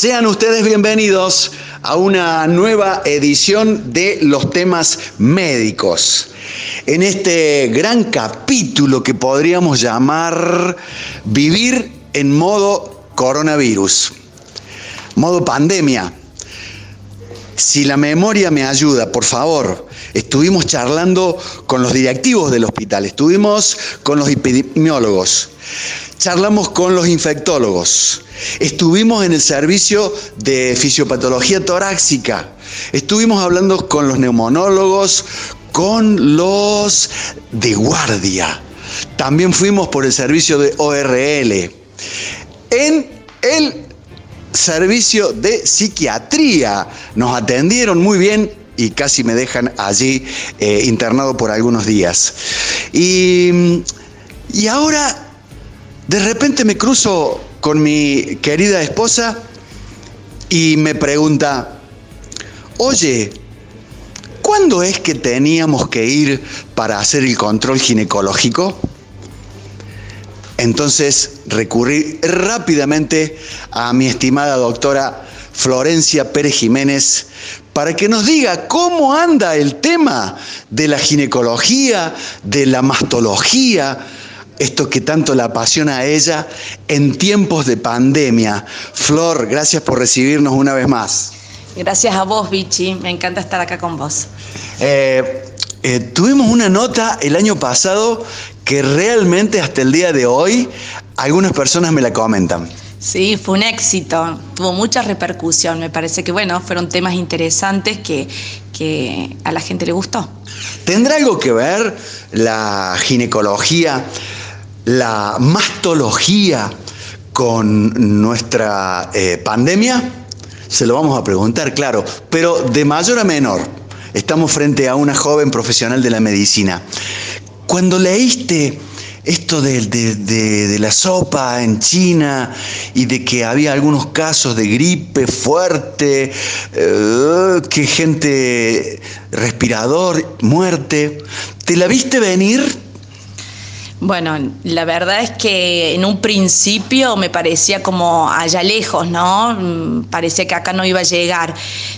Sean ustedes bienvenidos a una nueva edición de los temas médicos. En este gran capítulo que podríamos llamar Vivir en modo coronavirus, modo pandemia. Si la memoria me ayuda, por favor, estuvimos charlando con los directivos del hospital, estuvimos con los epidemiólogos, charlamos con los infectólogos, estuvimos en el servicio de fisiopatología torácica, estuvimos hablando con los neumonólogos, con los de guardia, también fuimos por el servicio de ORL. En el servicio de psiquiatría. Nos atendieron muy bien y casi me dejan allí eh, internado por algunos días. Y, y ahora, de repente me cruzo con mi querida esposa y me pregunta, oye, ¿cuándo es que teníamos que ir para hacer el control ginecológico? Entonces recurrí rápidamente a mi estimada doctora Florencia Pérez Jiménez para que nos diga cómo anda el tema de la ginecología, de la mastología, esto que tanto la apasiona a ella en tiempos de pandemia. Flor, gracias por recibirnos una vez más. Gracias a vos, Vichy. Me encanta estar acá con vos. Eh, eh, tuvimos una nota el año pasado que realmente hasta el día de hoy algunas personas me la comentan. Sí, fue un éxito, tuvo mucha repercusión, me parece que bueno, fueron temas interesantes que, que a la gente le gustó. ¿Tendrá algo que ver la ginecología, la mastología con nuestra eh, pandemia? Se lo vamos a preguntar, claro, pero de mayor a menor. Estamos frente a una joven profesional de la medicina. Cuando leíste esto de, la sopa en China y de que había algunos casos de gripe fuerte, eh, que gente respirador, muerte, ¿te la viste venir? Bueno, la verdad es que en un principio me parecía como allá lejos, ¿no? Mm, parecía que acá no iba a llegar.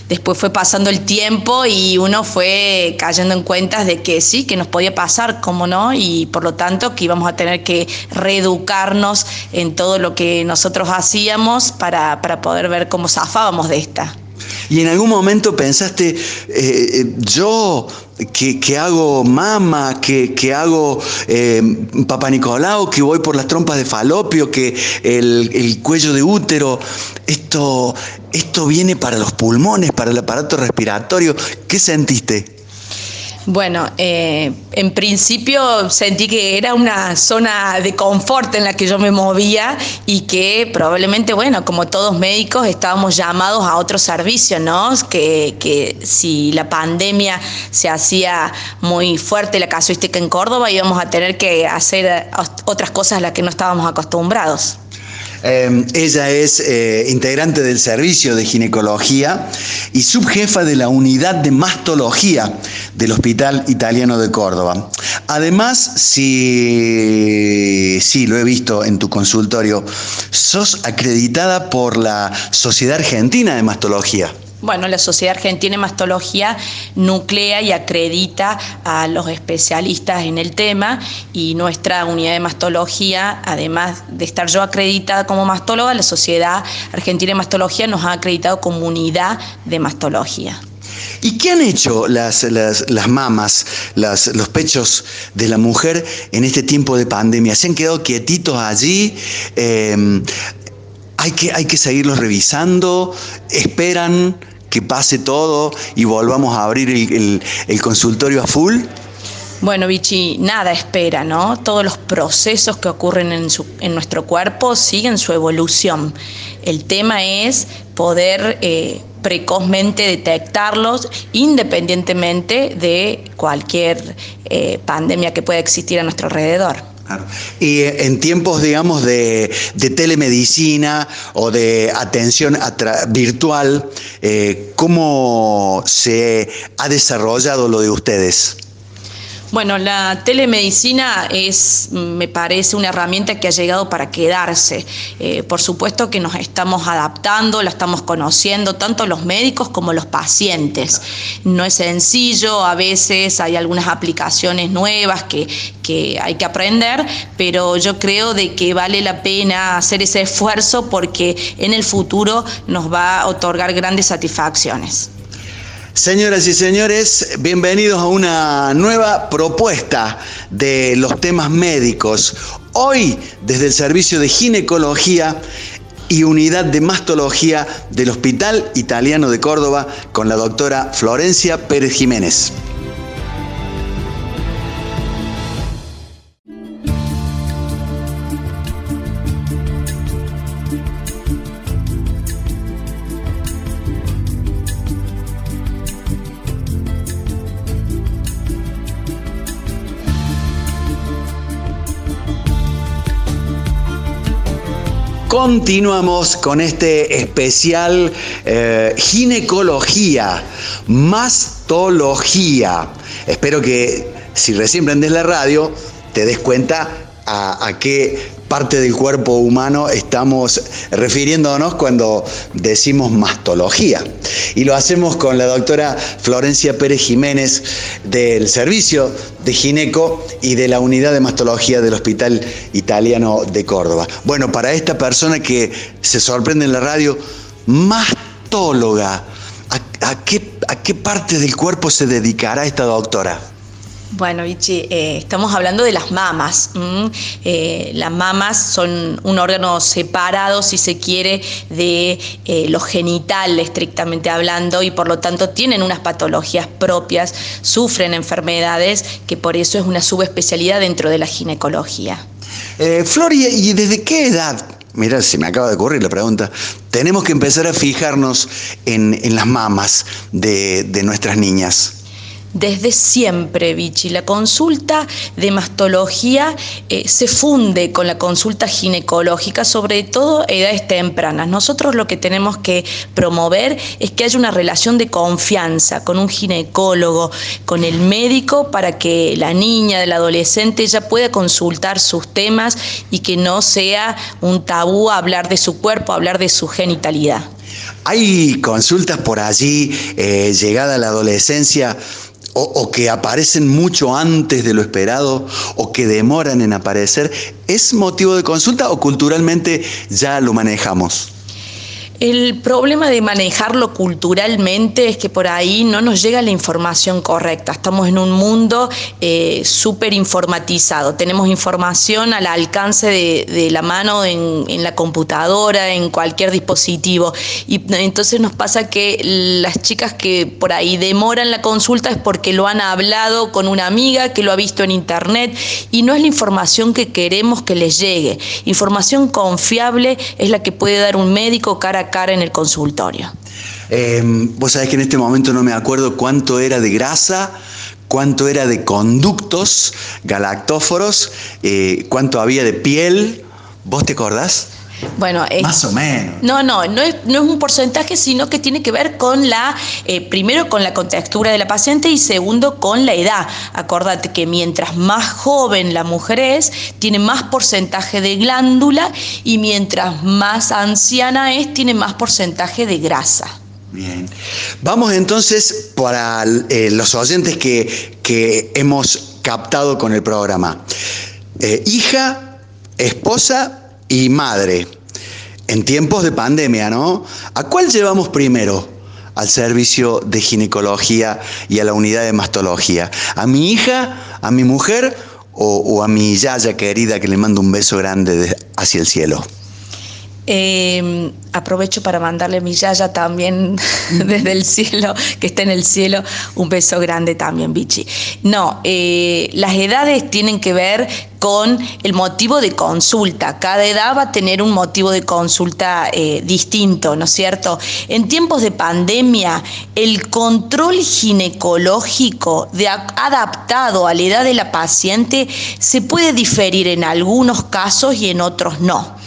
Después fue pasando el tiempo y uno fue cayendo en cuentas de que sí, que nos podía pasar, como no, y por lo tanto que íbamos a tener que reeducarnos en todo lo que nosotros hacíamos para, para poder ver cómo zafábamos de esta. Y en algún momento pensaste, eh, eh, yo que, hago mama, que, hago eh, Papa Nicolau, que voy por las trompas de falopio, que el, el, cuello de útero, esto, esto viene para los pulmones, para el aparato respiratorio. ¿Qué sentiste? Bueno, eh, en principio sentí que era una zona de confort en la que yo me movía y que probablemente, bueno, como todos médicos, estábamos llamados a otro servicio, ¿no? Que, que si la pandemia se hacía muy fuerte, la casuística en Córdoba, íbamos a tener que hacer otras cosas a las que no estábamos acostumbrados. Em, ella es eh, integrante del servicio de ginecología y subjefa de la unidad de mastología del Hospital Italiano de Córdoba. Además, si, sí, lo he visto en tu consultorio, sos acreditada por la Sociedad Argentina de Mastología. Bueno, la Sociedad Argentina de Mastología nuclea y acredita a los especialistas en el tema y nuestra unidad de mastología, además de estar yo acreditada como mastóloga, la Sociedad Argentina de Mastología nos ha acreditado como unidad de mastología. ¿Y qué han hecho las, las, mamas, los pechos de la mujer en este tiempo de pandemia? ¿Se han quedado quietitos allí? Eh, hay, que, hay que seguirlos revisando, esperan que pase todo y volvamos a abrir el, consultorio a full? Bueno, Vichy, nada espera, ¿no? Todos los procesos que ocurren en, nuestro cuerpo siguen su evolución. El tema es poder eh, precozmente detectarlos independientemente de cualquier eh, pandemia que pueda existir a nuestro alrededor. Y en tiempos, digamos, de, telemedicina o de atención virtual, eh, ¿cómo se ha desarrollado lo de ustedes? Bueno, la telemedicina es, me parece, una herramienta que ha llegado para quedarse. Eh, por supuesto que nos estamos adaptando, la estamos conociendo, tanto los médicos como los pacientes. No es sencillo, a veces hay algunas aplicaciones nuevas que, que hay que aprender, pero yo creo de que vale la pena hacer ese esfuerzo porque en el futuro nos va a otorgar grandes satisfacciones. Señoras y señores, bienvenidos a una nueva propuesta de los temas médicos. Hoy, desde el Servicio de Ginecología y Unidad de Mastología del Hospital Italiano de Córdoba, con la doctora Florencia Pérez Jiménez. Continuamos con este especial eh, ginecología, mastología. Espero que si recién prendes la radio te des cuenta a, a qué parte del cuerpo humano estamos refiriéndonos cuando decimos mastología. Y lo hacemos con la doctora Florencia Pérez Jiménez del Servicio de Gineco y de la Unidad de Mastología del Hospital Italiano de Córdoba. Bueno, para esta persona que se sorprende en la radio, mastóloga, ¿a, qué, a qué parte del cuerpo se dedicará esta doctora? Bueno, Vichy, eh, estamos hablando de las mamas. Eh, las mamas son un órgano separado, si se quiere, de eh, los genitales, estrictamente hablando, y por lo tanto tienen unas patologías propias, sufren enfermedades, que por eso es una subespecialidad dentro de la ginecología. Floria, ¿y desde qué edad Mira, se me acaba de ocurrir la pregunta. Tenemos que empezar a fijarnos en, las mamas de nuestras niñas desde siempre, Vichy. La consulta de mastología eh, se funde con la consulta ginecológica, sobre todo edades tempranas. Nosotros lo que tenemos que promover es que haya una relación de confianza con un ginecólogo, con el médico, para que la niña, el adolescente ya pueda consultar sus temas y que no sea un tabú hablar de su cuerpo, hablar de su genitalidad. Hay consultas por allí, eh, llegada a la adolescencia, o, que aparecen mucho antes de lo esperado o que demoran en aparecer, ¿es motivo de consulta o culturalmente ya lo manejamos? El problema de manejarlo culturalmente es que por ahí no nos llega la información correcta. Estamos en un mundo eh, súper informatizado. Tenemos información al alcance de, la mano en, la computadora, en cualquier dispositivo. Y entonces nos pasa que las chicas que por ahí demoran la consulta es porque lo han hablado con una amiga que lo ha visto en internet y no es la información que queremos que les llegue. Información confiable es la que puede dar un médico cara a en el consultorio. Em, vos sabés que en este momento no me acuerdo cuánto era de grasa, cuánto era de conductos galactóforos, eh, cuánto había de piel. ¿Vos te acordás? Bueno, más o menos. No, no, no es, no es un porcentaje, sino que tiene que ver con la, eh, primero con la contextura de la paciente y segundo con la edad. Acordate que mientras más joven la mujer es, tiene más porcentaje de glándula y mientras más anciana es, tiene más porcentaje de grasa. Bien. Vamos entonces para eh, los oyentes que, que, hemos captado con el programa. Eh, hija, esposa y madre en tiempos de pandemia, ¿no? ¿A cuál llevamos primero? Al servicio de ginecología y a la unidad de mastología. ¿A mi hija, a mi mujer o, a mi yaya querida que le mando un beso grande hacia el cielo? Em, aprovecho para mandarle a mi Yaya también desde el cielo, que está en el cielo, un beso grande también, Bichi. No, eh, las edades tienen que ver con el motivo de consulta. Cada edad va a tener un motivo de consulta eh, distinto, ¿no es cierto? En tiempos de pandemia, el control ginecológico de, adaptado a la edad de la paciente se puede diferir en algunos casos y en otros no.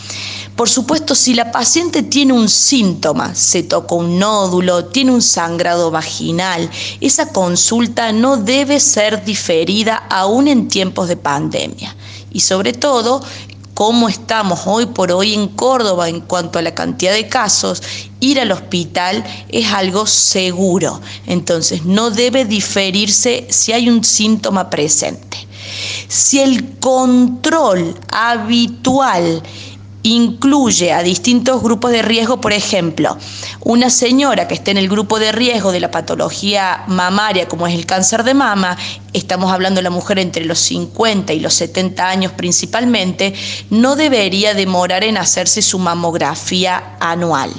Por supuesto, si la paciente tiene un síntoma, se toca un nódulo, tiene un sangrado vaginal, esa consulta no debe ser diferida aún en tiempos de pandemia. Y sobre todo, cómo estamos hoy por hoy en Córdoba en cuanto a la cantidad de casos, ir al hospital es algo seguro. Entonces, no debe diferirse si hay un síntoma presente. Si el control habitual incluye a distintos grupos de riesgo, por ejemplo, una señora que esté en el grupo de riesgo de la patología mamaria, como es el cáncer de mama, estamos hablando de la mujer entre los 50 y los 70 años principalmente, no debería demorar en hacerse su mamografía anual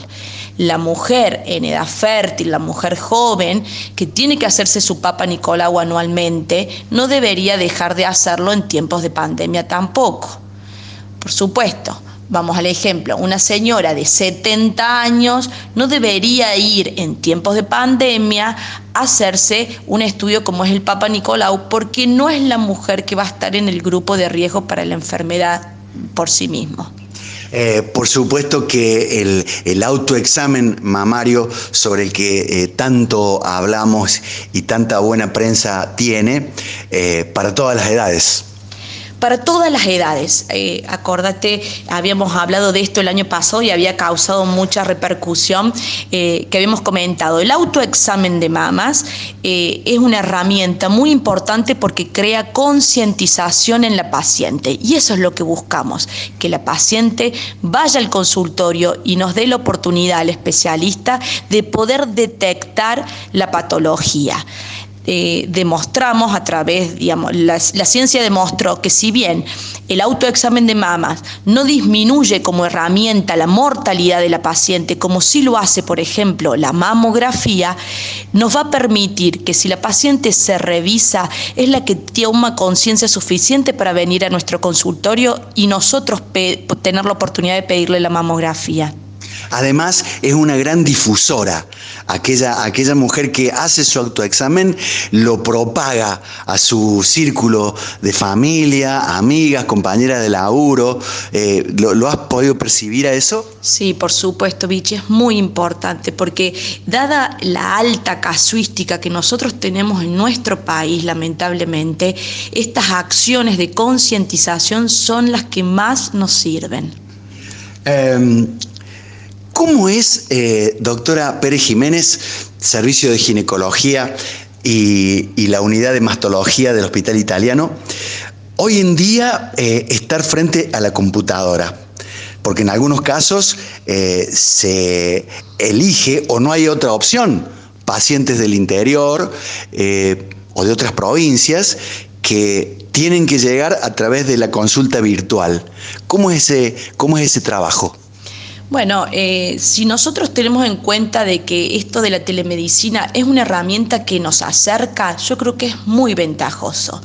la mujer en edad fértil, la mujer joven, que tiene que hacerse su Papa Nicolau anualmente, no debería dejar de hacerlo en tiempos de pandemia tampoco. Por supuesto, Vamos al ejemplo, una señora de 70 años no debería ir en tiempos de pandemia a hacerse un estudio como es el Papa Nicolau porque no es la mujer que va a estar en el grupo de riesgo para la enfermedad por sí mismo. Eh, por supuesto que el, autoexamen mamario sobre el que eh, tanto hablamos y tanta buena prensa tiene eh, para todas las edades para todas las edades. Eh, acordate, habíamos hablado de esto el año pasado y había causado mucha repercusión eh, que habíamos comentado. El autoexamen de mamas eh, es una herramienta muy importante porque crea concientización en la paciente y eso es lo que buscamos, que la paciente vaya al consultorio y nos dé la oportunidad al especialista de poder detectar la patología. Eh, demostramos a través, digamos, la, ciencia demostró que si bien el autoexamen de mamas no disminuye como herramienta la mortalidad de la paciente, como sí lo hace, por ejemplo, la mamografía, nos va a permitir que si la paciente se revisa, es la que tiene una conciencia suficiente para venir a nuestro consultorio y nosotros tener la oportunidad de pedirle la mamografía. Además, es una gran difusora. Aquella, aquella mujer que hace su autoexamen lo propaga a su círculo de familia, amigas, compañeras de laburo. Eh, ¿lo, has podido percibir a eso? Sí, por supuesto, Vichy, es muy importante porque dada la alta casuística que nosotros tenemos en nuestro país, lamentablemente, estas acciones de concientización son las que más nos sirven. Em, ¿Cómo es, eh, doctora Pérez Jiménez, servicio de ginecología y, la unidad de mastología del Hospital Italiano, hoy en día eh, estar frente a la computadora? Porque en algunos casos eh, se elige o no hay otra opción, pacientes del interior o de otras provincias que tienen que llegar a través de la consulta virtual. ¿Cómo es ese, cómo es ese trabajo? Bueno, eh, si nosotros tenemos en cuenta de que esto de la telemedicina es una herramienta que nos acerca, yo creo que es muy ventajoso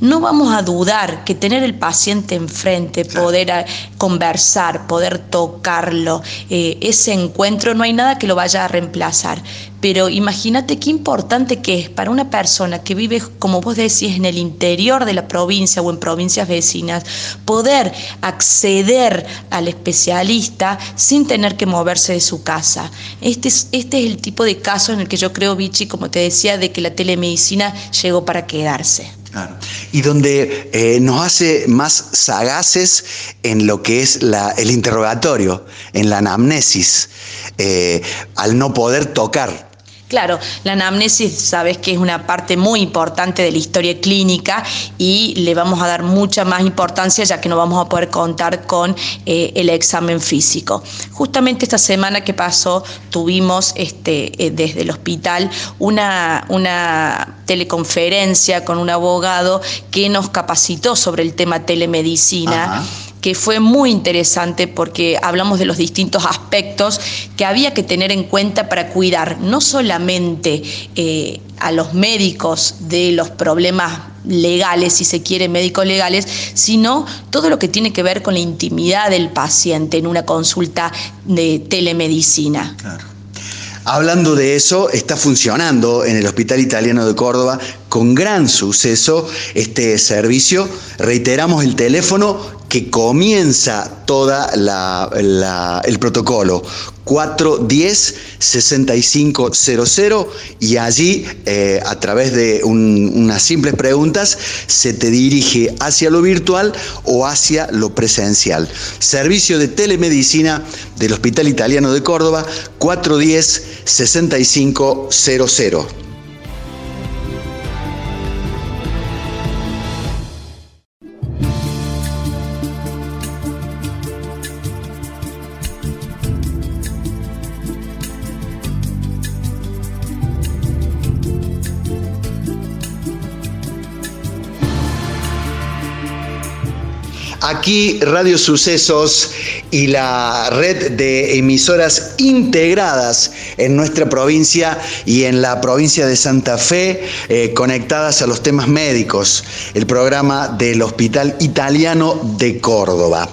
no vamos a dudar que tener el paciente enfrente, poder eh, conversar, poder tocarlo, eh, ese encuentro, no hay nada que lo vaya a reemplazar. Pero imagínate qué importante que es para una persona que vive, como vos decís, en el interior de la provincia o en provincias vecinas, poder acceder al especialista sin tener que moverse de su casa. Este es, este es el tipo de caso en el que yo creo, Vichy, como te decía, de que la telemedicina llegó para quedarse. Y donde eh, nos hace más sagaces en lo que es el interrogatorio, en la anamnesis, eh, al no poder tocar Claro, la anamnesis sabes que es una parte muy importante de la historia clínica y le vamos a dar mucha más importancia ya que no vamos a poder contar con eh, el examen físico. Justamente esta semana que pasó tuvimos este, eh, desde el hospital una, una teleconferencia con un abogado que nos capacitó sobre el tema telemedicina que fue muy interesante porque hablamos de los distintos aspectos que había que tener en cuenta para cuidar no solamente eh, a los médicos de los problemas legales, si se quiere, médicos legales, sino todo lo que tiene que ver con la intimidad del paciente en una consulta de telemedicina. Hablando de eso, está funcionando en el Hospital Italiano de Córdoba con gran suceso este servicio. Reiteramos el teléfono comienza toda el protocolo 410-6500 y allí eh, a través de unas simples preguntas se te dirige hacia lo virtual o hacia lo presencial. Servicio de telemedicina del Hospital Italiano de Córdoba 410-6500. Aquí Radio Sucesos y la red de emisoras integradas en nuestra provincia y en la provincia de Santa Fe, eh, conectadas a los temas médicos, el programa del Hospital Italiano de Córdoba.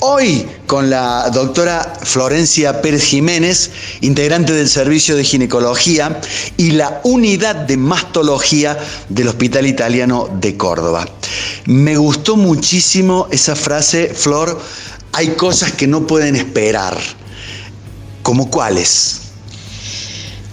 Hoy con la doctora Florencia Pérez Jiménez, integrante del Servicio de Ginecología y la Unidad de Mastología del Hospital Italiano de Córdoba. Me gustó muchísimo esa frase, Flor, hay cosas que no pueden esperar. ¿Como cuáles?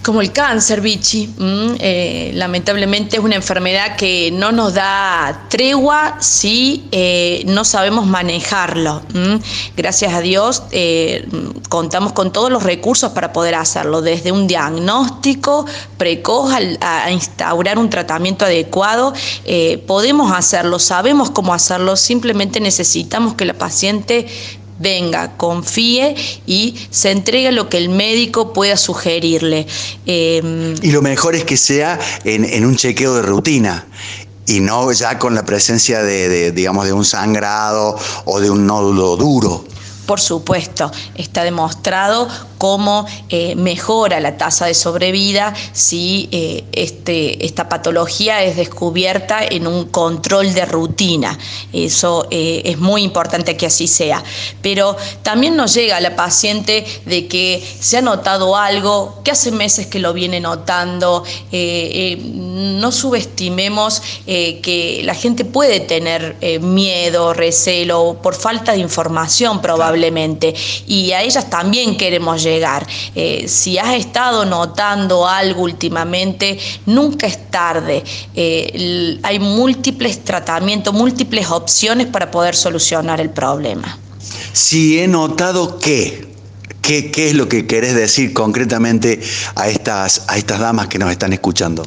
Como el cáncer, Vichy. Mm, eh, lamentablemente es una enfermedad que no nos da tregua si eh, no sabemos manejarlo. Mm. Gracias a Dios eh, contamos con todos los recursos para poder hacerlo, desde un diagnóstico precoz a, instaurar un tratamiento adecuado. podemos hacerlo, sabemos cómo hacerlo, simplemente necesitamos que la paciente venga, confíe y se entregue lo que el médico pueda sugerirle. Em, y lo mejor es que sea en, un chequeo de rutina y no ya con la presencia de, digamos, de un sangrado o de un nódulo duro. Por supuesto, está demostrado cómo eh, mejora la tasa de sobrevida si eh, este, esta patología es descubierta en un control de rutina. Eso eh, es muy importante que así sea. Pero también nos llega a la paciente de que se ha notado algo, que hace meses que lo viene notando. no subestimemos que la gente puede tener miedo, recelo, por falta de información probablemente. Y a ellas también queremos llegar. Eh, si has estado notando algo últimamente, nunca es tarde. Eh, hay múltiples tratamientos, múltiples opciones para poder solucionar el problema. Si he notado que ¿Qué, ¿Qué, es lo que querés decir concretamente a estas, a estas damas que nos están escuchando?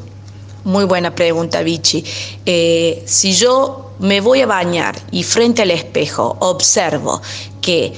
Muy buena pregunta, Vichy. Eh, si yo me voy a bañar y frente al espejo observo que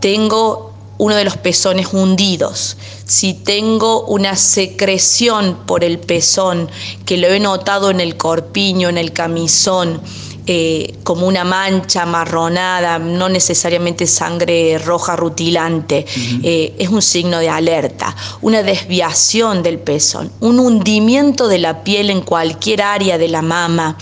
tengo uno de los pezones hundidos, si tengo una secreción por el pezón, que lo he notado en el corpiño, en el camisón, eh, como una mancha marronada, no necesariamente sangre roja rutilante, eh, es un signo de alerta, una desviación del pezón, un hundimiento de la piel en cualquier área de la mama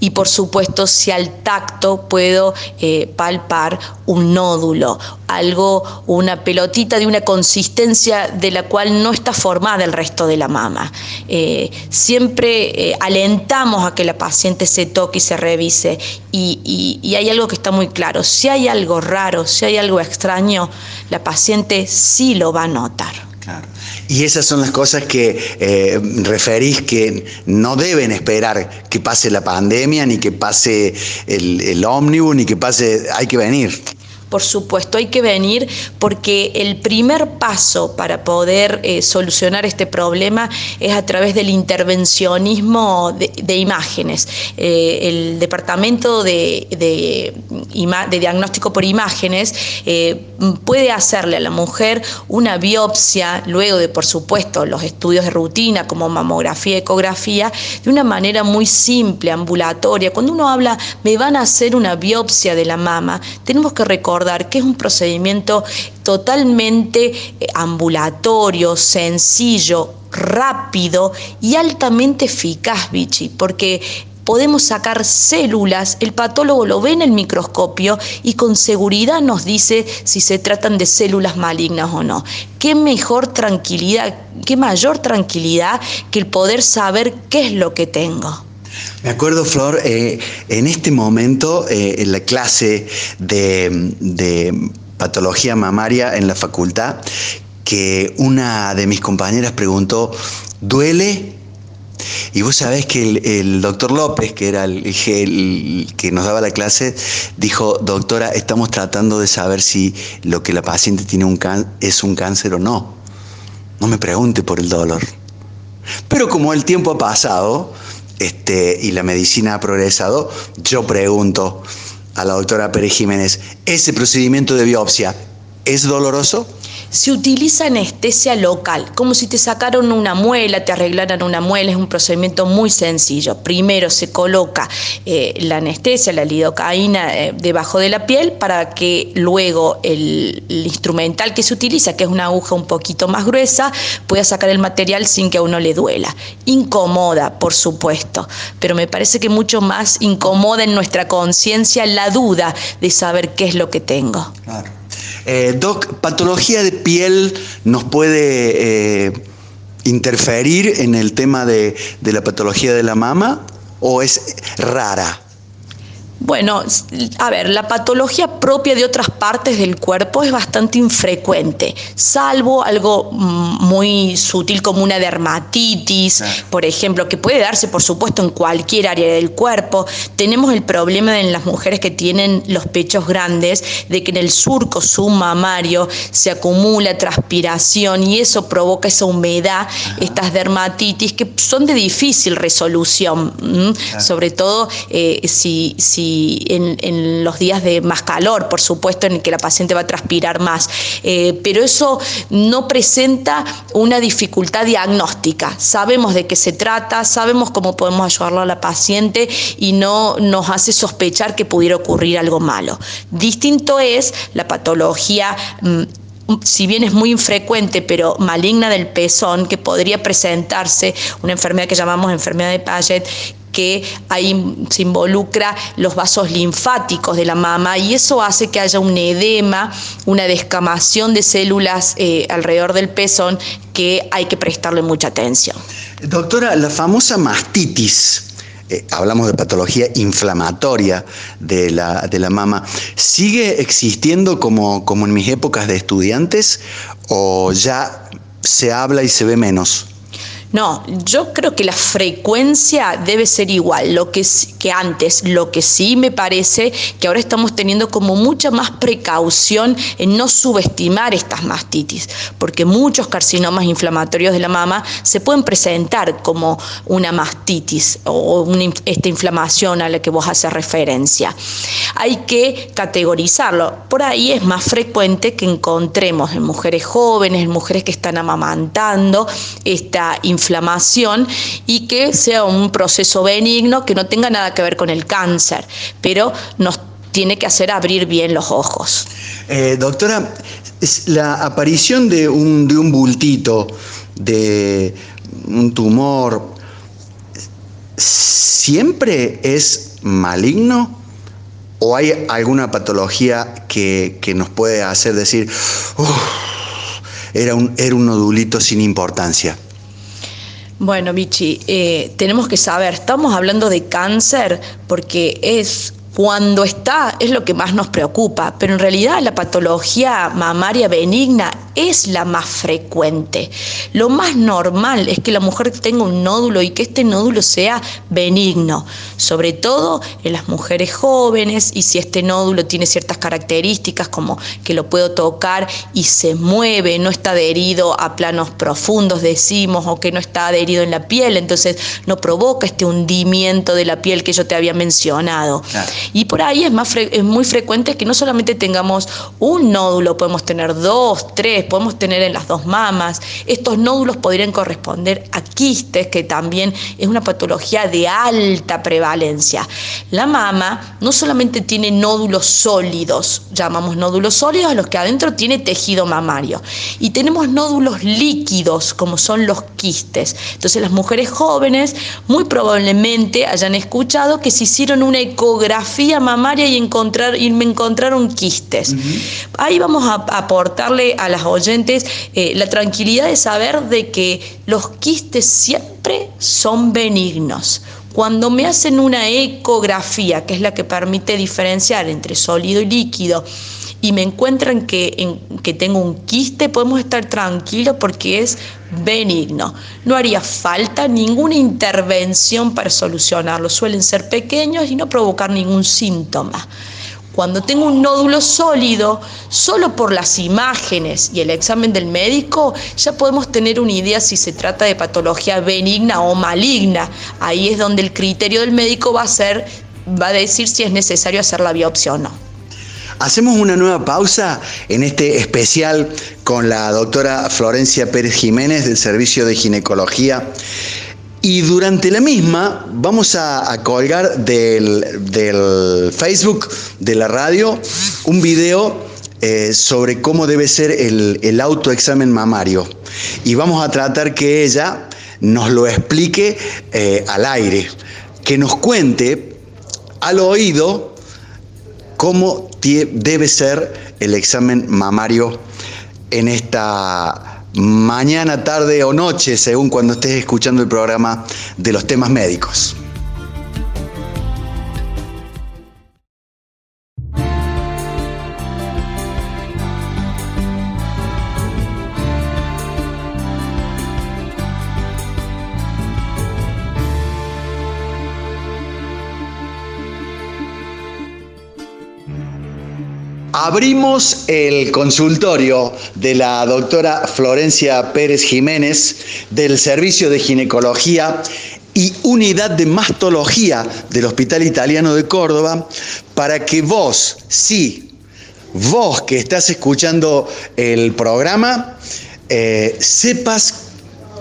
y por supuesto si al tacto puedo eh, palpar un nódulo, algo, una pelotita de una consistencia de la cual no está formada el resto de la mama. siempre alentamos a que la paciente se toque y se revise y, hay algo que está muy claro, si hay algo raro, si hay algo extraño, la paciente sí lo va a notar. Y esas son las cosas que eh, referís que no deben esperar que pase la pandemia, ni que pase el, el ómnibus, ni que pase, hay que venir. Por supuesto, hay que venir porque el primer paso para poder eh, solucionar este problema es a través del intervencionismo de, imágenes. Eh, el Departamento de, de, Diagnóstico por Imágenes eh, puede hacerle a la mujer una biopsia, luego de, por supuesto, los estudios de rutina como mamografía, ecografía, de una manera muy simple, ambulatoria. Cuando uno habla, me van a hacer una biopsia de la mama, tenemos que recordar que es un procedimiento totalmente eh, ambulatorio, sencillo, rápido y altamente eficaz, Vichy, porque podemos sacar células, el patólogo lo ve en el microscopio y con seguridad nos dice si se tratan de células malignas o no. Qué mejor tranquilidad, qué mayor tranquilidad que el poder saber qué es lo que tengo. Me acuerdo, Flor, eh, en este momento, eh, en la clase de, patología mamaria en la facultad, que una de mis compañeras preguntó, ¿duele? Y vos sabés que el, doctor López, que era el, que nos daba la clase, dijo, doctora, estamos tratando de saber si lo que la paciente tiene es un cáncer o no. No me pregunte por el dolor. Pero como el tiempo ha pasado este, y la medicina ha progresado, yo pregunto a la doctora Pérez Jiménez, ¿ese procedimiento de biopsia es doloroso? Se utiliza anestesia local, como si te sacaron una muela, te arreglaran una muela, es un procedimiento muy sencillo. Primero se coloca eh, la anestesia, la lidocaína, eh, debajo de la piel para que luego el, instrumental que se utiliza, que es una aguja un poquito más gruesa, pueda sacar el material sin que a uno le duela. Incomoda, por supuesto, pero me parece que mucho más incomoda en nuestra conciencia la duda de saber qué es lo que tengo. Claro. Eh, doc, ¿patología de piel nos puede eh, interferir en el tema de, de la patología de la mama o es rara? Bueno, a ver, la patología propia de otras partes del cuerpo es bastante infrecuente, salvo algo mm, muy sutil como una dermatitis, por ejemplo, que puede darse, por supuesto, en cualquier área del cuerpo. Tenemos el problema en las mujeres que tienen los pechos grandes, de que en el surco submamario se acumula transpiración y eso provoca esa humedad, estas dermatitis que son de difícil resolución, sobre todo eh, si, si en, los días de más calor, por supuesto, en el que la paciente va a transpirar más. Eh, pero eso no presenta una dificultad diagnóstica. Sabemos de qué se trata, sabemos cómo podemos ayudarlo a la paciente y no nos hace sospechar que pudiera ocurrir algo malo. Distinto es la patología mm, si bien es muy infrecuente, pero maligna del pezón, que podría presentarse una enfermedad que llamamos enfermedad de Paget, que ahí se involucra los vasos linfáticos de la mama y eso hace que haya un edema, una descamación de células eh, alrededor del pezón que hay que prestarle mucha atención. Doctora, la famosa mastitis, eh, hablamos de patología inflamatoria de la, de la mama, ¿sigue existiendo como, como en mis épocas de estudiantes o ya se habla y se ve menos? No, yo creo que la frecuencia debe ser igual lo que, que antes. Lo que sí me parece que ahora estamos teniendo como mucha más precaución en no subestimar estas mastitis, porque muchos carcinomas inflamatorios de la mama se pueden presentar como una mastitis o esta inflamación a la que vos haces referencia. Hay que categorizarlo. Por ahí es más frecuente que encontremos en mujeres jóvenes, en mujeres que están amamantando esta inflamación inflamación y que sea un proceso benigno que no tenga nada que ver con el cáncer, pero nos tiene que hacer abrir bien los ojos. Eh, doctora, la aparición de un, de un bultito, de un tumor, ¿siempre es maligno? ¿O hay alguna patología que, nos puede hacer decir, era, un, era un nodulito sin importancia? Bueno, Vichy, eh, tenemos que saber, estamos hablando de cáncer porque es cuando está, es lo que más nos preocupa, pero en realidad la patología mamaria benigna es la más frecuente. Lo más normal es que la mujer tenga un nódulo y que este nódulo sea benigno, sobre todo en las mujeres jóvenes y si este nódulo tiene ciertas características como que lo puedo tocar y se mueve, no está adherido a planos profundos, decimos, o que no está adherido en la piel, entonces no provoca este hundimiento de la piel que yo te había mencionado. Y por ahí es, más es muy frecuente que no solamente tengamos un nódulo, podemos tener dos, tres, podemos tener en las dos mamas. Estos nódulos podrían corresponder a quistes, que también es una patología de alta prevalencia. La mama no solamente tiene nódulos sólidos, llamamos nódulos sólidos a los que adentro tiene tejido mamario, y tenemos nódulos líquidos, como son los quistes. Entonces las mujeres jóvenes muy probablemente hayan escuchado que se hicieron una ecografía mamaria y, encontrar, y me encontraron quistes. Ahí vamos a aportarle a las oyentes eh, la tranquilidad de saber de que los quistes siempre son benignos. Cuando me hacen una ecografía, que es la que permite diferenciar entre sólido y líquido, y me encuentran que, que tengo un quiste, podemos estar tranquilos porque es benigno. No haría falta ninguna intervención para solucionarlo. Suelen ser pequeños y no provocar ningún síntoma. Cuando tengo un nódulo sólido, solo por las imágenes y el examen del médico ya podemos tener una idea si se trata de patología benigna o maligna. Ahí es donde el criterio del médico va a ser va a decir si es necesario hacer la biopsia o no. Hacemos una nueva pausa en este especial con la doctora Florencia Pérez Jiménez del Servicio de Ginecología. Y durante la misma vamos a, colgar del, Facebook de la radio un video eh, sobre cómo debe ser el, autoexamen mamario. Y vamos a tratar que ella nos lo explique eh, al aire, que nos cuente al oído cómo debe ser el examen mamario en esta mañana, tarde o noche, según cuando estés escuchando el programa de los temas médicos. Abrimos el consultorio de la doctora Florencia Pérez Jiménez del Servicio de Ginecología y Unidad de Mastología del Hospital Italiano de Córdoba para que vos, sí, vos que estás escuchando el programa, eh, sepas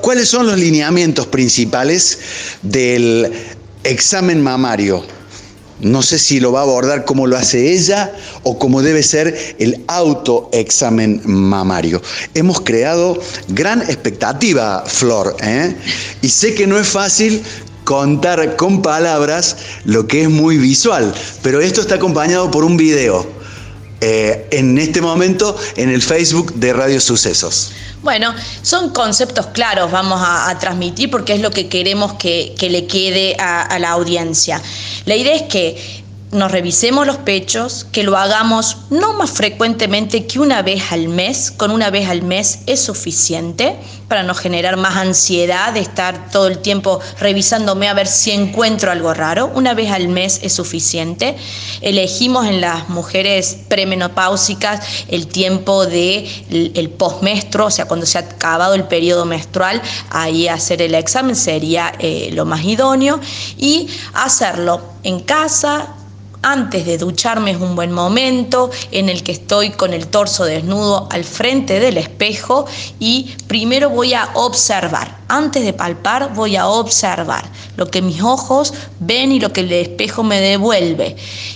cuáles son los lineamientos principales del examen mamario no sé si lo va a abordar como lo hace ella o como debe ser el autoexamen mamario. Hemos creado gran expectativa, Flor, ¿eh? y sé que no es fácil contar con palabras lo que es muy visual, pero esto está acompañado por un video. Eh, en este momento en el Facebook de Radio Sucesos. Bueno, son conceptos claros, vamos a, transmitir porque es lo que queremos que, le quede a la audiencia. La idea es que nos revisemos los pechos, que lo hagamos no más frecuentemente que una vez al mes, con una vez al mes es suficiente para no generar más ansiedad de estar todo el tiempo revisándome a ver si encuentro algo raro, una vez al mes es suficiente. Elegimos en las mujeres premenopáusicas el tiempo de el, postmestro, o sea, cuando se ha acabado el periodo menstrual, ahí hacer el examen sería eh, lo más idóneo. Y hacerlo en casa, antes de ducharme es un buen momento en el que estoy con el torso desnudo al frente del espejo y primero voy a observar. Antes de palpar voy a observar lo que mis ojos ven y lo que el espejo me devuelve.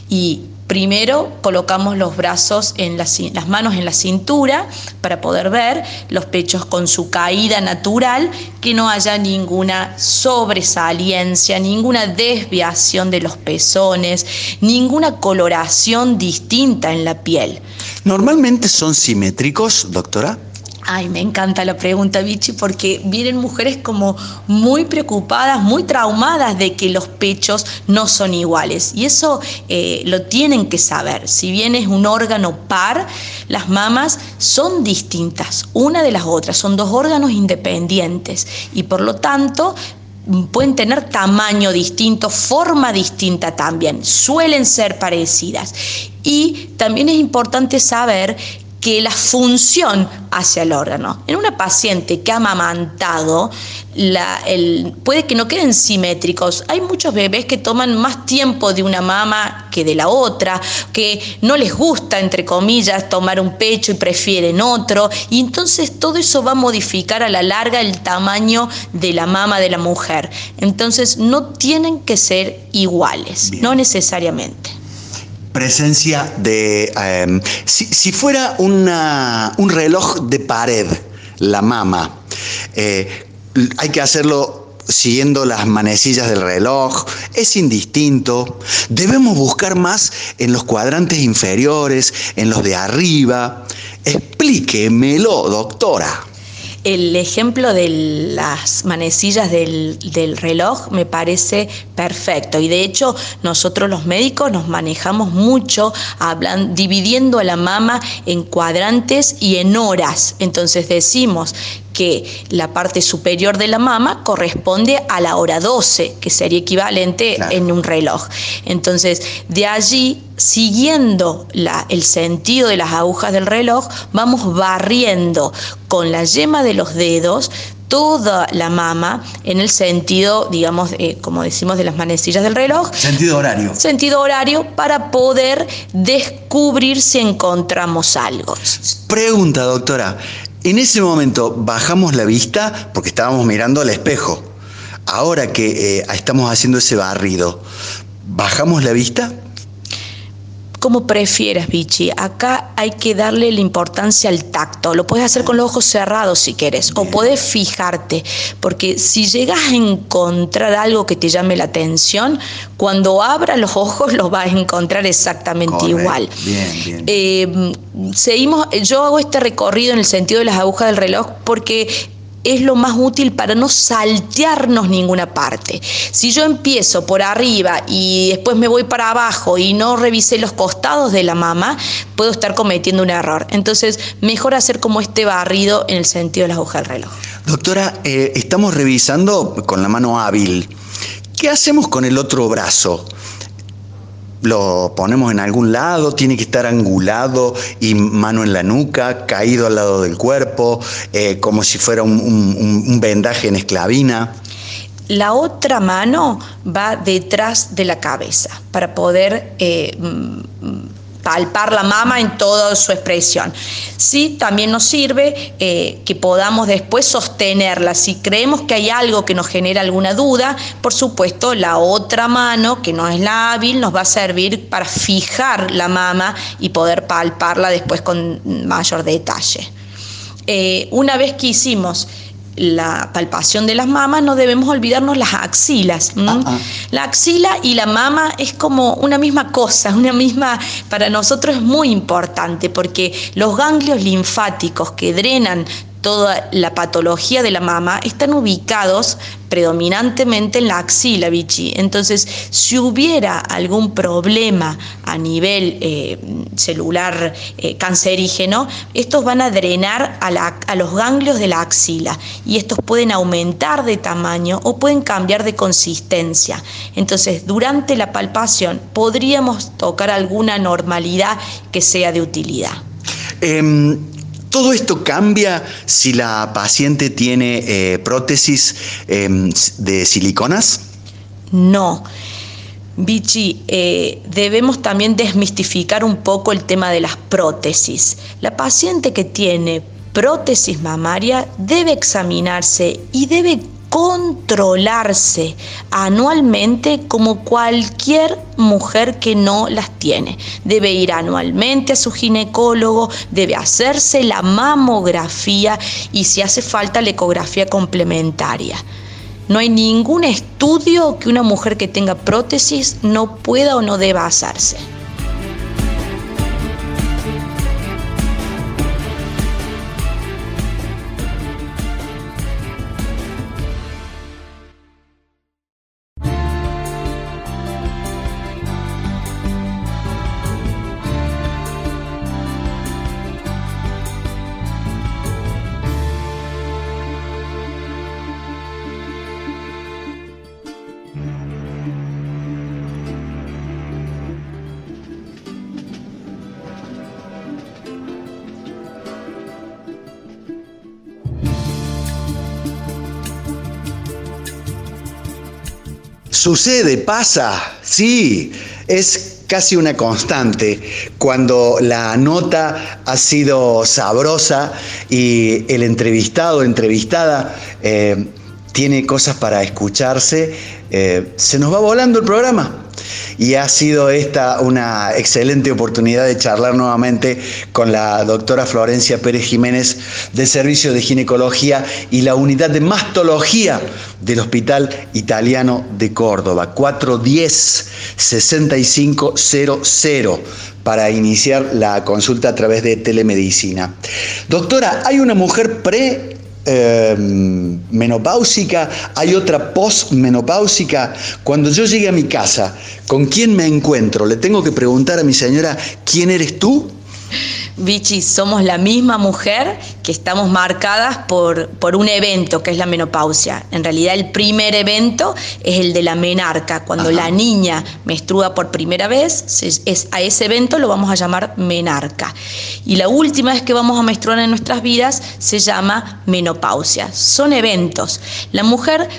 Y Primero colocamos los brazos en las manos en la cintura para poder ver los pechos con su caída natural, que no haya ninguna sobresaliencia, ninguna desviación de los pezones, ninguna coloración distinta en la piel. ¿Normalmente son simétricos, doctora? Ay, me encanta la pregunta, Vichy, porque vienen mujeres como muy preocupadas, muy traumadas de que los pechos no son iguales. Y eso eh, lo tienen que saber. Si bien es un órgano par, las mamas son distintas, una de las otras. Son dos órganos independientes y por lo tanto pueden tener tamaño distinto, forma distinta también, suelen ser parecidas. Y también es importante saber que la función hacia el órgano. En una paciente que ha amamantado, puede que no queden simétricos. Hay muchos bebés que toman más tiempo de una mama que de la otra, que no les gusta, entre comillas, tomar un pecho y prefieren otro. Y entonces todo eso va a modificar a la larga el tamaño de la mama de la mujer. Entonces no tienen que ser iguales, no necesariamente presencia de... Em, si, fuera un reloj de pared, la mama, eh, hay que hacerlo siguiendo las manecillas del reloj, es indistinto. Debemos buscar más en los cuadrantes inferiores, en los de arriba. Explíquemelo, doctora. El ejemplo de las manecillas del, reloj me parece perfecto y de hecho nosotros los médicos nos manejamos mucho hablan, dividiendo a la mama en cuadrantes y en horas. Entonces decimos que la parte superior de la mama corresponde a la hora 12, que sería equivalente en un reloj. Entonces, de allí, siguiendo el sentido de las agujas del reloj, vamos barriendo con la yema de los dedos toda la mama en el sentido, digamos, eh, como decimos, de las manecillas del reloj. Sentido horario. Sentido horario para poder descubrir si encontramos algo. Pregunta, doctora. En ese momento bajamos la vista porque estábamos mirando al espejo. Ahora que eh, estamos haciendo ese barrido, ¿bajamos la vista? Como prefieras, Vichy. Acá hay que darle la importancia al tacto. Lo puedes hacer con los ojos cerrados si quieres, o puedes fijarte, porque si llegas a encontrar algo que te llame la atención, cuando abras los ojos los vas a encontrar exactamente igual. Bien, bien. Eh, seguimos, yo hago este recorrido en el sentido de las agujas del reloj porque es lo más útil para no saltearnos ninguna parte. Si yo empiezo por arriba y después me voy para abajo y no revisé los costados de la mama, puedo estar cometiendo un error. Entonces, mejor hacer como este barrido en el sentido de la aguja del reloj. Doctora, eh, estamos revisando con la mano hábil. ¿Qué hacemos con el otro brazo? Lo ponemos en algún lado, tiene que estar angulado y mano en la nuca, caído al lado del cuerpo, eh, como si fuera un, vendaje en esclavina. La otra mano va detrás de la cabeza para poder eh, palpar la mama en toda su expresión. Sí, también nos sirve eh, que podamos después sostenerla. Si creemos que hay algo que nos genera alguna duda, por supuesto, la otra mano, que no es la hábil, nos va a servir para fijar la mama y poder palparla después con mayor detalle. Eh, una vez que hicimos la palpación de las mamas, no debemos olvidarnos las axilas. Ah, ah. La axila y la mama es como una misma cosa, una misma, para nosotros es muy importante porque los ganglios linfáticos que drenan toda la patología de la mama están ubicados predominantemente en la axila, Vichy. Entonces, si hubiera algún problema a nivel eh, celular eh, cancerígeno, estos van a drenar a, los ganglios de la axila y estos pueden aumentar de tamaño o pueden cambiar de consistencia. Entonces, durante la palpación podríamos tocar alguna normalidad que sea de utilidad. Em, ¿Todo esto cambia si la paciente tiene eh, prótesis em, de siliconas? No. Vichy, eh, debemos también desmistificar un poco el tema de las prótesis. La paciente que tiene prótesis mamaria debe examinarse y debe controlarse anualmente como cualquier mujer que no las tiene. Debe ir anualmente a su ginecólogo, debe hacerse la mamografía y si hace falta la ecografía complementaria. No hay ningún estudio que una mujer que tenga prótesis no pueda o no deba hacerse. Sucede, pasa, sí, es casi una constante cuando la nota ha sido sabrosa y el entrevistado entrevistada eh, tiene cosas para escucharse, eh, se nos va volando el programa. Y ha sido esta una excelente oportunidad de charlar nuevamente con la doctora Florencia Pérez Jiménez del Servicio de Ginecología y la Unidad de Mastología del Hospital Italiano de Córdoba, 410-6500 para iniciar la consulta a través de telemedicina. Doctora, ¿hay una mujer pre eh, menopáusica, hay otra postmenopáusica. Cuando yo llegue a mi casa, ¿con quién me encuentro? Le tengo que preguntar a mi señora, ¿quién eres tú? Vichy, somos la misma mujer que estamos marcadas por, por un evento que es la menopausia. En realidad el primer evento es el de la menarca, cuando la niña menstrua por primera vez, es, a ese evento lo vamos a llamar menarca. Y la última vez que vamos a menstruar en nuestras vidas se llama menopausia. Son eventos. La mujer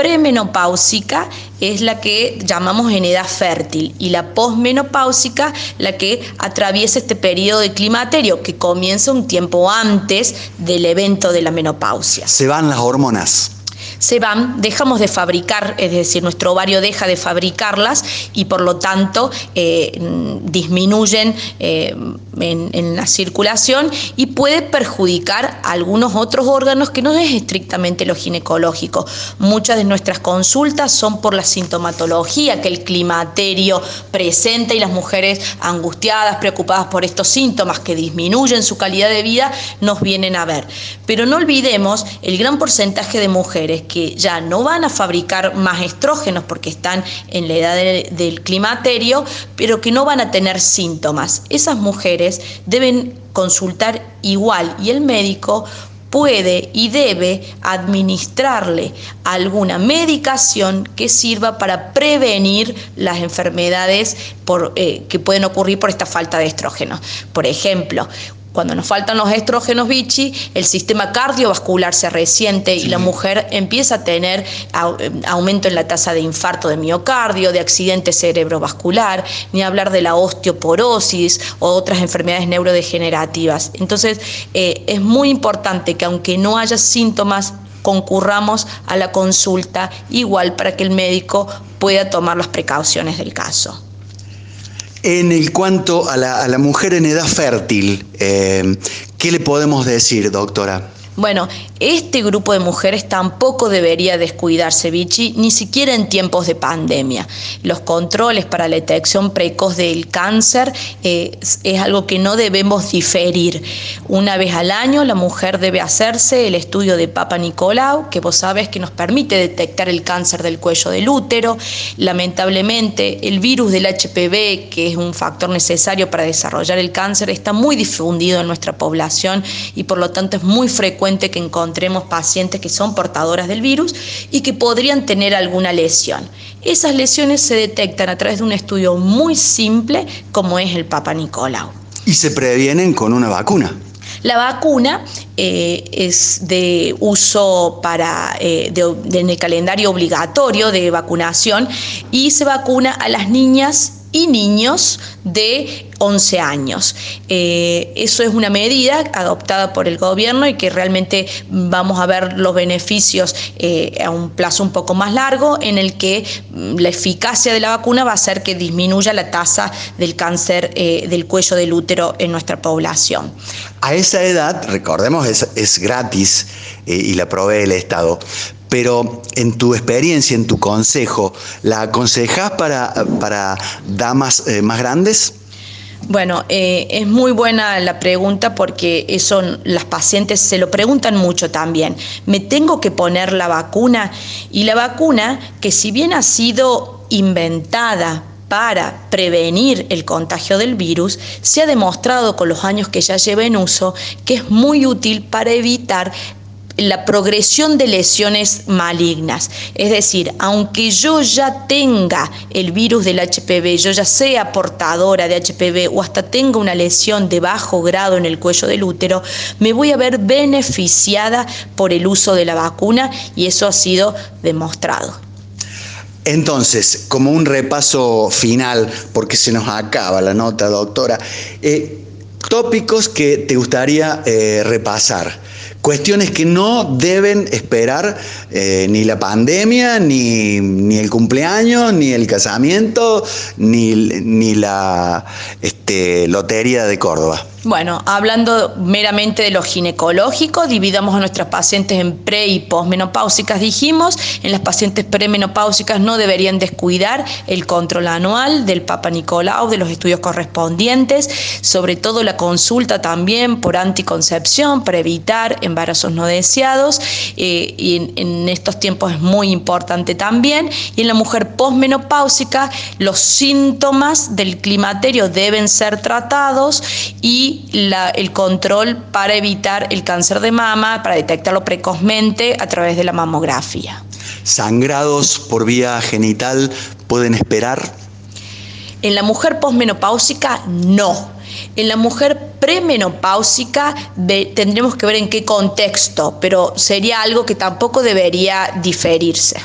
premenopáusica es la que llamamos en edad fértil y la posmenopáusica la que atraviesa este periodo de climaterio que comienza un tiempo antes del evento de la menopausia. Se van las hormonas se van, dejamos de fabricar, es decir, nuestro ovario deja de fabricarlas y por lo tanto eh, disminuyen eh, en, la circulación y puede perjudicar algunos otros órganos que no es estrictamente lo ginecológico. Muchas de nuestras consultas son por la sintomatología que el climaterio presenta y las mujeres angustiadas, preocupadas por estos síntomas que disminuyen su calidad de vida, nos vienen a ver. Pero no olvidemos el gran porcentaje de mujeres que ya no van a fabricar más estrógenos porque están en la edad del climaterio, pero que no van a tener síntomas. Esas mujeres deben consultar igual y el médico puede y debe administrarle alguna medicación que sirva para prevenir las enfermedades eh, que pueden ocurrir por esta falta de estrógeno. Por ejemplo, cuando nos faltan los estrógenos bichi, el sistema cardiovascular se resiente y la mujer empieza a tener aumento en la tasa de infarto de miocardio, de accidente cerebrovascular, ni hablar de la osteoporosis o otras enfermedades neurodegenerativas. Entonces, eh, es muy importante que aunque no haya síntomas, concurramos a la consulta igual para que el médico pueda tomar las precauciones del caso. En el cuanto a la, mujer en edad fértil, eh, ¿qué le podemos decir, doctora? Bueno, este grupo de mujeres tampoco debería descuidarse, Vichy, ni siquiera en tiempos de pandemia. Los controles para la detección precoz del cáncer eh, es algo que no debemos diferir. Una vez al año la mujer debe hacerse el estudio de Papa Nicolau, que vos sabes que nos permite detectar el cáncer del cuello del útero. Lamentablemente, el virus del HPV, que es un factor necesario para desarrollar el cáncer, está muy difundido en nuestra población y por lo tanto es muy frecuente que encontremos pacientes que son portadoras del virus y que podrían tener alguna lesión. Esas lesiones se detectan a través de un estudio muy simple como es el Papa Nicolau. Y se previenen con una vacuna. La vacuna eh, es de uso para, eh, en el calendario obligatorio de vacunación y se vacuna a las niñas y niños de 11 años. Eh, eso es una medida adoptada por el gobierno y que realmente vamos a ver los beneficios eh, a un plazo un poco más largo en el que mm, la eficacia de la vacuna va a hacer que disminuya la tasa del cáncer eh, del cuello del útero en nuestra población. A esa edad, recordemos, es, es gratis y la provee el Estado, pero en tu experiencia, en tu consejo, ¿la aconsejas para, para damas eh, más grandes? Bueno, eh, es muy buena la pregunta porque eso las pacientes se lo preguntan mucho también. ¿Me tengo que poner la vacuna? Y la vacuna, que si bien ha sido inventada para prevenir el contagio del virus, se ha demostrado con los años que ya lleva en uso que es muy útil para evitar la progresión de lesiones malignas. Es decir, aunque yo ya tenga el virus del HPV, yo ya sea portadora de HPV o hasta tenga una lesión de bajo grado en el cuello del útero, me voy a ver beneficiada por el uso de la vacuna y eso ha sido demostrado. Entonces, como un repaso final, porque se nos acaba la nota, doctora, eh, tópicos que te gustaría eh, repasar Cuestiones que no deben esperar eh, ni la pandemia, ni, ni, el cumpleaños, ni el casamiento, ni, ni la este, lotería de Córdoba. Bueno, hablando meramente de lo ginecológico, dividamos a nuestras pacientes en pre y posmenopáusicas, dijimos. En las pacientes premenopáusicas no deberían descuidar el control anual del Papa Nicolau, de los estudios correspondientes, sobre todo la consulta también por anticoncepción para evitar embarazos no deseados. Eh, y en, en, estos tiempos es muy importante también. Y en la mujer posmenopáusica, los síntomas del climaterio deben ser tratados y el control para evitar el cáncer de mama, para detectarlo precozmente a través de la mamografía. ¿Sangrados por vía genital pueden esperar? En la mujer posmenopáusica, no. En la mujer premenopáusica tendremos que ver en qué contexto, pero sería algo que tampoco debería diferirse.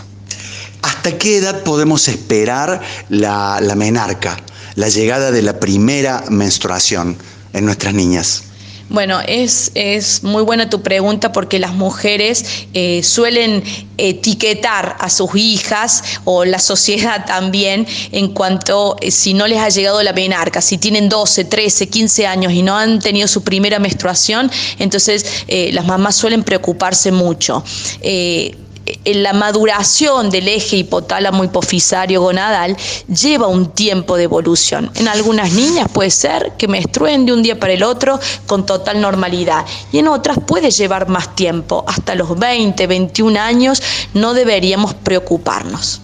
¿Hasta qué edad podemos esperar la, la menarca, la llegada de la primera menstruación? en nuestras niñas? Bueno, es, es, muy buena tu pregunta porque las mujeres eh, suelen etiquetar a sus hijas o la sociedad también en cuanto eh, si no les ha llegado la menarca, si tienen 12, 13, 15 años y no han tenido su primera menstruación, entonces eh, las mamás suelen preocuparse mucho la maduración del eje hipotálamo hipofisario gonadal lleva un tiempo de evolución. En algunas niñas puede ser que menstruen de un día para el otro con total normalidad y en otras puede llevar más tiempo, hasta los 20, 21 años no deberíamos preocuparnos.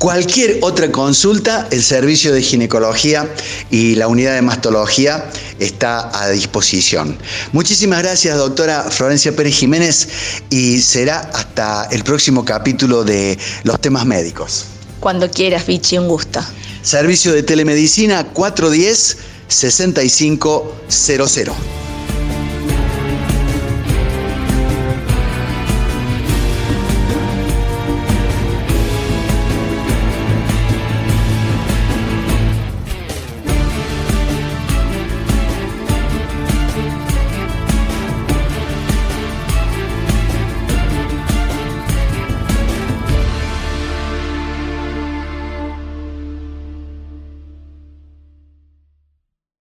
Cualquier otra consulta, el servicio de ginecología y la unidad de mastología está a disposición. Muchísimas gracias, doctora Florencia Pérez Jiménez, y será hasta el próximo capítulo de los temas médicos. Cuando quieras, Vichy, un gusto. Servicio de telemedicina 410 6500.